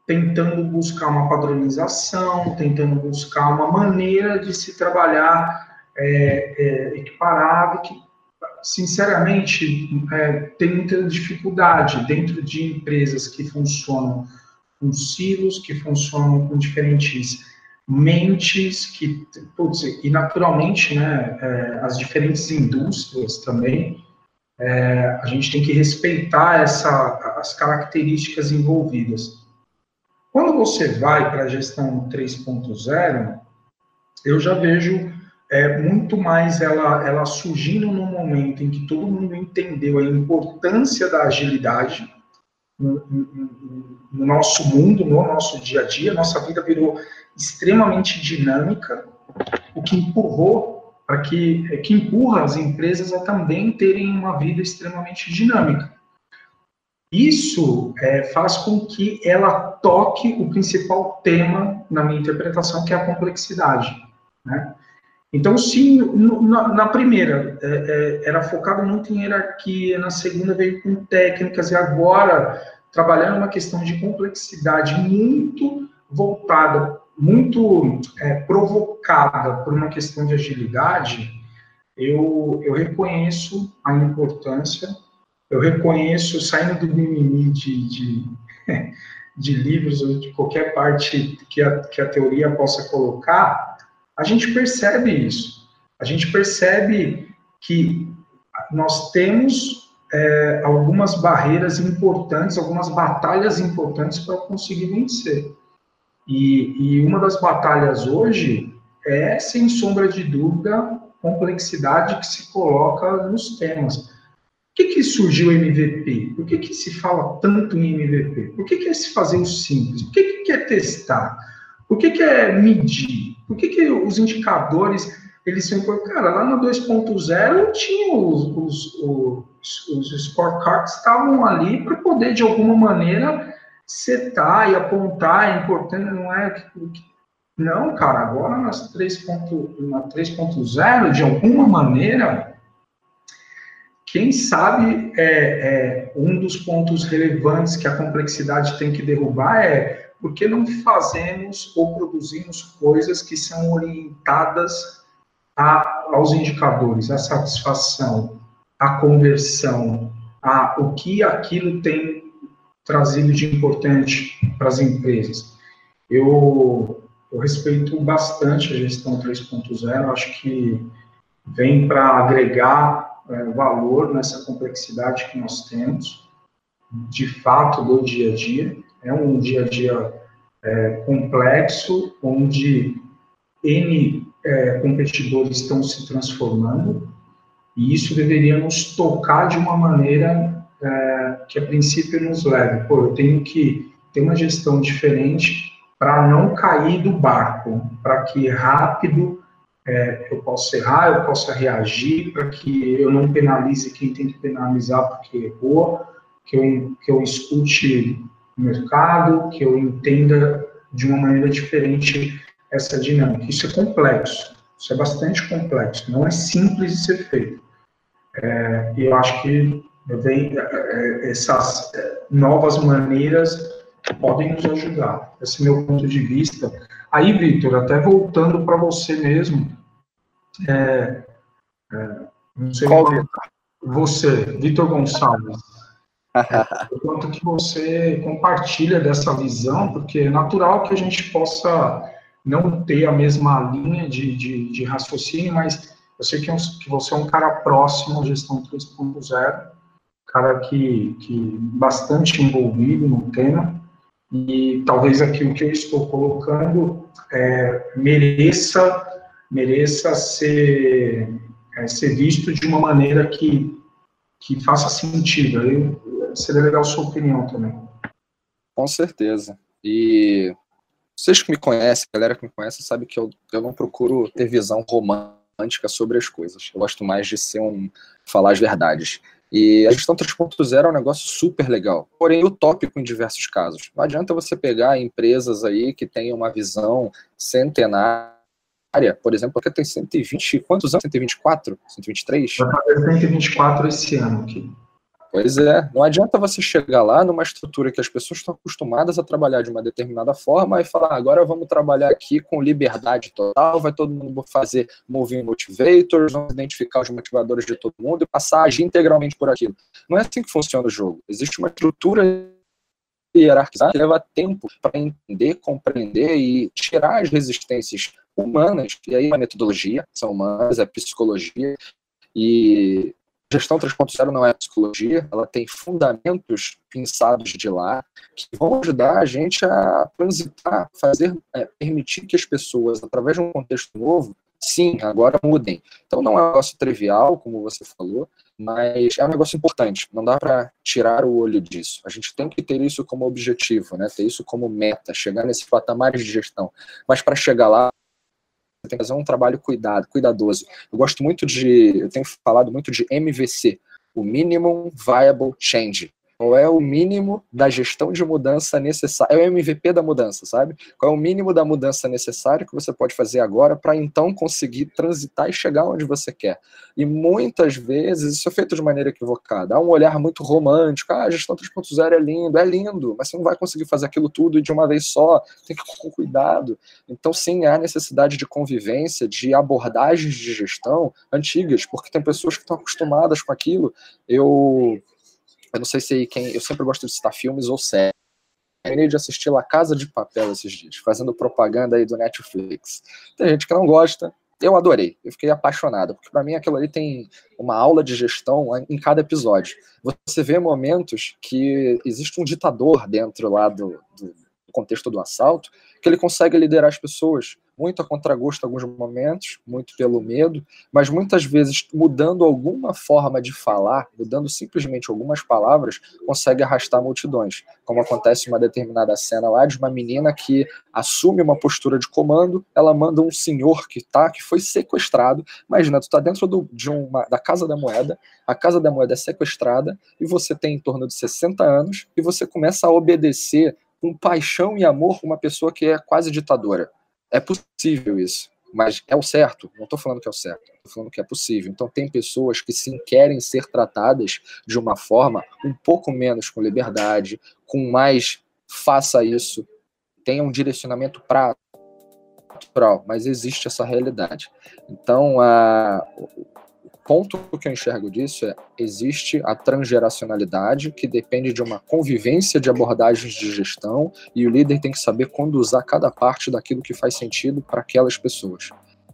tentando buscar uma padronização, tentando buscar uma maneira de se trabalhar é, é, equiparado, que, sinceramente, é, tem muita dificuldade dentro de empresas que funcionam com silos, que funcionam com diferentes mentes, que, putz, e naturalmente, né, é, as diferentes indústrias também, é, a gente tem que respeitar essa, as características envolvidas. Quando você vai para a gestão 3.0, eu já vejo é, muito mais ela, ela surgindo no momento em que todo mundo entendeu a importância da agilidade no, no, no nosso mundo, no nosso dia a dia. Nossa vida virou extremamente dinâmica, o que empurrou para que, é, que empurra as empresas a também terem uma vida extremamente dinâmica. Isso é, faz com que ela toque o principal tema na minha interpretação, que é a complexidade. Né? Então, sim, na, na primeira é, é, era focado muito em hierarquia, na segunda veio com técnicas, e agora trabalhando uma questão de complexidade muito voltada muito é, provocada por uma questão de agilidade, eu, eu reconheço a importância, eu reconheço, saindo do mimimi de, de, de livros ou de qualquer parte que a, que a teoria possa colocar, a gente percebe isso. A gente percebe que nós temos é, algumas barreiras importantes, algumas batalhas importantes para conseguir vencer. E, e uma das batalhas hoje é, sem sombra de dúvida, complexidade que se coloca nos temas. Por que, que surgiu o MVP? Por que, que se fala tanto em MVP? Por que, que é se fazer o simples? Por que, que é testar? Por que, que é medir? Por que, que os indicadores, eles são... Cara, lá no 2.0 tinha os, os, os, os scorecards estavam ali para poder, de alguma maneira, setar e apontar é importante, não é não, cara, agora nas 3.0, de alguma maneira, quem sabe é, é, um dos pontos relevantes que a complexidade tem que derrubar é por que não fazemos ou produzimos coisas que são orientadas a, aos indicadores, à satisfação, à conversão, a o que aquilo tem trazido de importante para as empresas. Eu, eu respeito bastante a gestão 3.0, acho que vem para agregar é, valor nessa complexidade que nós temos, de fato, do dia a dia. É um dia a dia é, complexo, onde N é, competidores estão se transformando, E isso deveria nos tocar de uma maneira é, que a princípio nos leve. Pô, eu tenho que ter uma gestão diferente para não cair do barco, para que rápido é, eu possa errar, eu possa reagir, para que eu não penalize quem tem que penalizar porque errou, que eu, que eu escute o mercado, que eu entenda de uma maneira diferente essa dinâmica. Isso é complexo, isso é bastante complexo, não é simples de ser feito. É, e eu acho que vem, é, é, essas é, novas maneiras podem nos ajudar. Esse é o meu ponto de vista. Aí, Vitor, até voltando para você mesmo, é, é, não sei Qual você, Vitor Gonçalves, o quanto que você compartilha dessa visão, porque é natural que a gente possa não ter a mesma linha de, de, de raciocínio, mas eu sei que, que você é um cara próximo à gestão 3.0, cara que, que bastante envolvido no tema, e talvez aqui o que eu estou colocando é, mereça mereça ser, é, ser visto de uma maneira que, que faça sentido. Aí seria legal sua opinião também. Com certeza. E vocês que me conhecem, galera que me conhece, sabe que eu, eu não procuro ter visão romântica sobre as coisas. Eu gosto mais de ser um falar as verdades. E a gestão 3.0 é um negócio super legal, porém utópico em diversos casos. Não adianta você pegar empresas aí que têm uma visão centenária por exemplo, porque tem 120, quantos anos? 124? 123? Vai fazer 124 esse ano aqui. Pois é, não adianta você chegar lá numa estrutura que as pessoas estão acostumadas a trabalhar de uma determinada forma e falar, agora vamos trabalhar aqui com liberdade total, vai todo mundo fazer moving motivators, vamos identificar os motivadores de todo mundo e passar a agir integralmente por aquilo. Não é assim que funciona o jogo. Existe uma estrutura hierarquizada que leva tempo para entender, compreender e tirar as resistências humanas, e aí a metodologia, são humanas, é psicologia, e gestão 3.0 não é psicologia, ela tem fundamentos pensados de lá que vão ajudar a gente a transitar, fazer, é, permitir que as pessoas, através de um contexto novo, sim, agora mudem. Então não é um negócio trivial, como você falou, mas é um negócio importante. Não dá para tirar o olho disso. A gente tem que ter isso como objetivo, né? Ter isso como meta, chegar nesse patamar de gestão. Mas para chegar lá, tem que fazer um trabalho cuidado, cuidadoso. Eu gosto muito de, eu tenho falado muito de MVC, o Minimum Viable Change. Qual é o mínimo da gestão de mudança necessária? É o MVP da mudança, sabe? Qual é o mínimo da mudança necessária que você pode fazer agora para então conseguir transitar e chegar onde você quer? E muitas vezes isso é feito de maneira equivocada. Há um olhar muito romântico. Ah, a gestão 3.0 é lindo, é lindo, mas você não vai conseguir fazer aquilo tudo de uma vez só. Tem que ir com cuidado. Então, sim, há necessidade de convivência, de abordagens de gestão antigas, porque tem pessoas que estão acostumadas com aquilo. Eu eu não sei se quem. Eu sempre gosto de citar filmes ou séries. Terminei de assistir La Casa de Papel esses dias, fazendo propaganda aí do Netflix. Tem gente que não gosta. Eu adorei, eu fiquei apaixonado, porque para mim aquilo ali tem uma aula de gestão em cada episódio. Você vê momentos que existe um ditador dentro lá do, do contexto do assalto, que ele consegue liderar as pessoas, muito a contragosto em alguns momentos, muito pelo medo, mas muitas vezes mudando alguma forma de falar, mudando simplesmente algumas palavras, consegue arrastar multidões. Como acontece em uma determinada cena lá de uma menina que assume uma postura de comando, ela manda um senhor que tá, que foi sequestrado. Imagina, tu tá dentro do, de uma, da Casa da Moeda, a Casa da Moeda é sequestrada e você tem em torno de 60 anos e você começa a obedecer com paixão e amor uma pessoa que é quase ditadora. É possível isso, mas é o certo. Não estou falando que é o certo, estou falando que é possível. Então, tem pessoas que sim querem ser tratadas de uma forma um pouco menos com liberdade, com mais faça isso, tenha um direcionamento prático, mas existe essa realidade. Então, a, ponto que eu enxergo disso é existe a transgeracionalidade que depende de uma convivência de abordagens de gestão e o líder tem que saber quando usar cada parte daquilo que faz sentido para aquelas pessoas.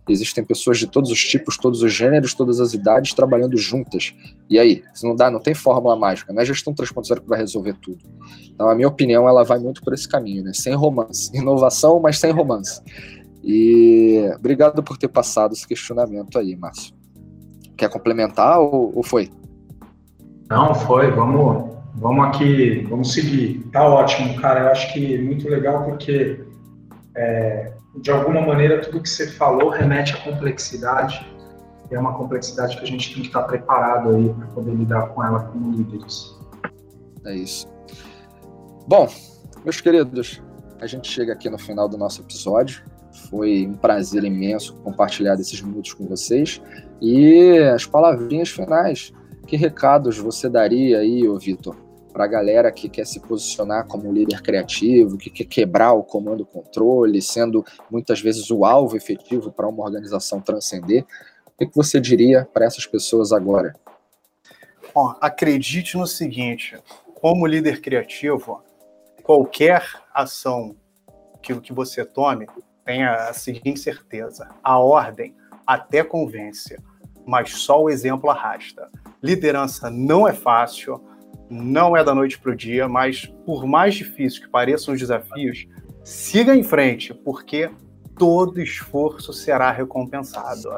Existem pessoas de todos os tipos, todos os gêneros, todas as idades trabalhando juntas. E aí, se não dá, não tem fórmula mágica, não é gestão 3.0 que vai resolver tudo. Então, a minha opinião, ela vai muito por esse caminho, né? Sem romance. Inovação, mas sem romance. E obrigado por ter passado esse questionamento aí, Márcio. Quer complementar ou, ou foi? Não, foi. Vamos, vamos aqui, vamos seguir. Tá ótimo, cara. Eu acho que é muito legal porque, é, de alguma maneira, tudo que você falou remete à complexidade. E é uma complexidade que a gente tem que estar preparado aí para poder lidar com ela como líderes. É isso. Bom, meus queridos, a gente chega aqui no final do nosso episódio. Foi um prazer imenso compartilhar esses minutos com vocês. E as palavrinhas finais. Que recados você daria aí, ô Vitor, para a galera que quer se posicionar como líder criativo, que quer quebrar o comando-controle, sendo muitas vezes o alvo efetivo para uma organização transcender? O que, você diria para essas pessoas agora? Bom, acredite no seguinte: como líder criativo, qualquer ação que, que você tome, tenha a seguinte certeza: a ordem até convence, mas só o exemplo arrasta. Liderança não é fácil, não é da noite para o dia, mas por mais difícil que pareçam os desafios, siga em frente, porque todo esforço será recompensado.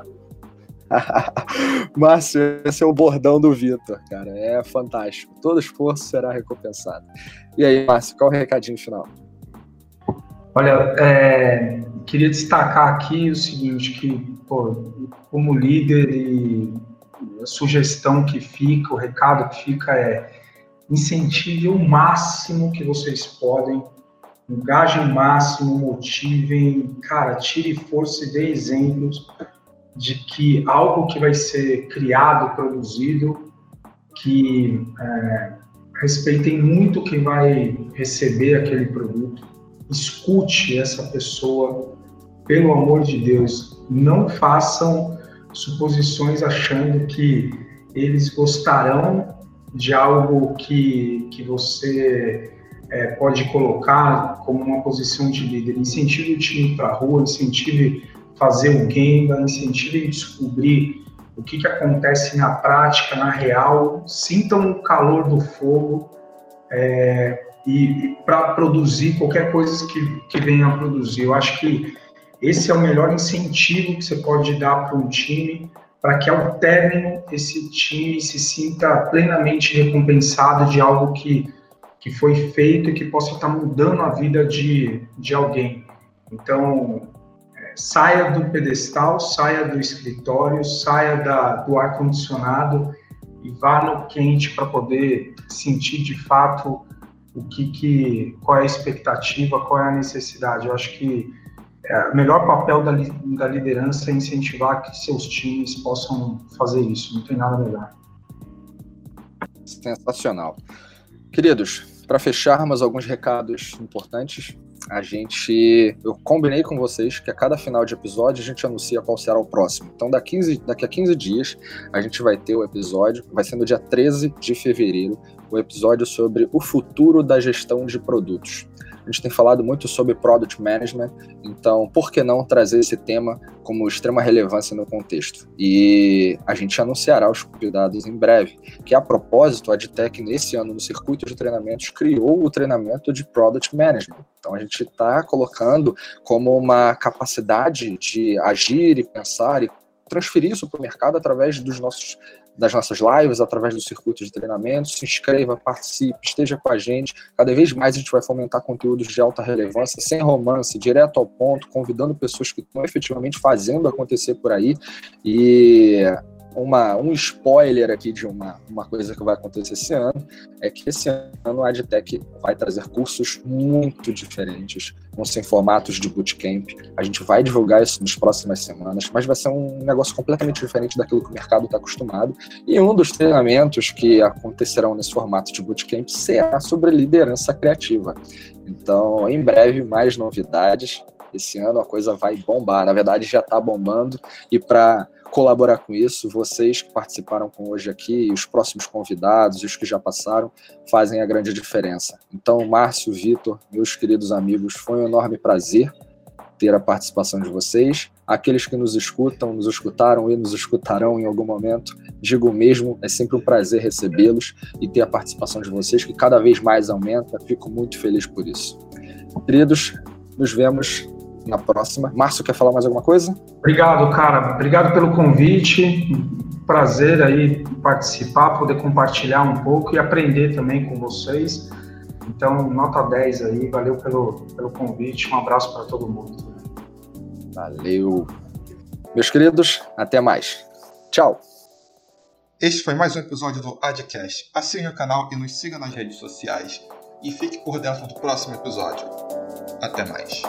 Márcio, esse é o bordão do Vitor, cara. É fantástico. Todo esforço será recompensado. E aí, Márcio, qual o recadinho final? Olha, é, queria destacar aqui o seguinte, que pô, como líder e a sugestão que fica, o recado que fica é incentive o máximo que vocês podem, engajem o máximo, motivem, cara, tire força e dê exemplos de que algo que vai ser criado, produzido, que é, respeitem muito quem vai receber aquele produto, escute essa pessoa, pelo amor de Deus, não façam suposições achando que eles gostarão de algo que, que você é, pode colocar como uma posição de líder. Incentive o time para a rua, incentive fazer o Gemba, incentive descobrir o que, que acontece na prática, na real, sintam o calor do fogo é, e, para produzir qualquer coisa que, que venha a produzir. Eu acho que esse é o melhor incentivo que você pode dar para um time para que ao término esse time se sinta plenamente recompensado de algo que, que foi feito e que possa estar mudando a vida de, de alguém. Então, é, saia do pedestal, saia do escritório, saia da, do ar-condicionado e vá no quente para poder sentir de fato o que, que qual é a expectativa, qual é a necessidade. Eu acho que é, o melhor papel da, da liderança é incentivar que seus times possam fazer isso. Não tem nada melhor. Sensacional. Queridos, para fecharmos alguns recados importantes, a gente. Eu combinei com vocês que a cada final de episódio a gente anuncia qual será o próximo. Então, daqui, 15, daqui a 15 dias, a gente vai ter o episódio, vai ser no dia 13 de fevereiro, o episódio sobre o futuro da gestão de produtos. A gente tem falado muito sobre product management, então por que não trazer esse tema como extrema relevância no contexto? E a gente anunciará os convidados em breve, que a propósito, a Adtech nesse ano no circuito de treinamentos criou o treinamento de product management. Então a gente está colocando como uma capacidade de agir e pensar e transferir isso para o mercado através dos nossos das nossas lives, através do circuito de treinamento. Se inscreva, participe, esteja com a gente. Cada vez mais a gente vai fomentar conteúdos de alta relevância, sem romance, direto ao ponto, convidando pessoas que estão efetivamente fazendo acontecer por aí. E uma, um spoiler aqui de uma, uma coisa que vai acontecer esse ano é que esse ano a AdTech vai trazer cursos muito diferentes, vão ser formatos de bootcamp. A gente vai divulgar isso nas próximas semanas, mas vai ser um negócio completamente diferente daquilo que o mercado está acostumado. E um dos treinamentos que acontecerão nesse formato de bootcamp será sobre liderança criativa. Então, em breve, mais novidades. Esse ano a coisa vai bombar. Na verdade, já está bombando. E para colaborar com isso. Vocês que participaram com hoje aqui, os próximos convidados os que já passaram, fazem a grande diferença. Então, Márcio, Vitor, meus queridos amigos, foi um enorme prazer ter a participação de vocês. Aqueles que nos escutam, nos escutaram e nos escutarão em algum momento, digo mesmo, é sempre um prazer recebê-los e ter a participação de vocês, que cada vez mais aumenta. Fico muito feliz por isso. Queridos, nos vemos na próxima. Márcio, quer falar mais alguma coisa? Obrigado, cara. Obrigado pelo convite. prazer aí participar, poder compartilhar um pouco e aprender também com vocês. Então, nota 10 aí, valeu pelo, pelo convite, um abraço para todo mundo. Valeu. Meus queridos, até mais. Tchau. Este foi mais um episódio do Adcast. Assine o canal e nos siga nas redes sociais e fique por dentro do próximo episódio. Até mais.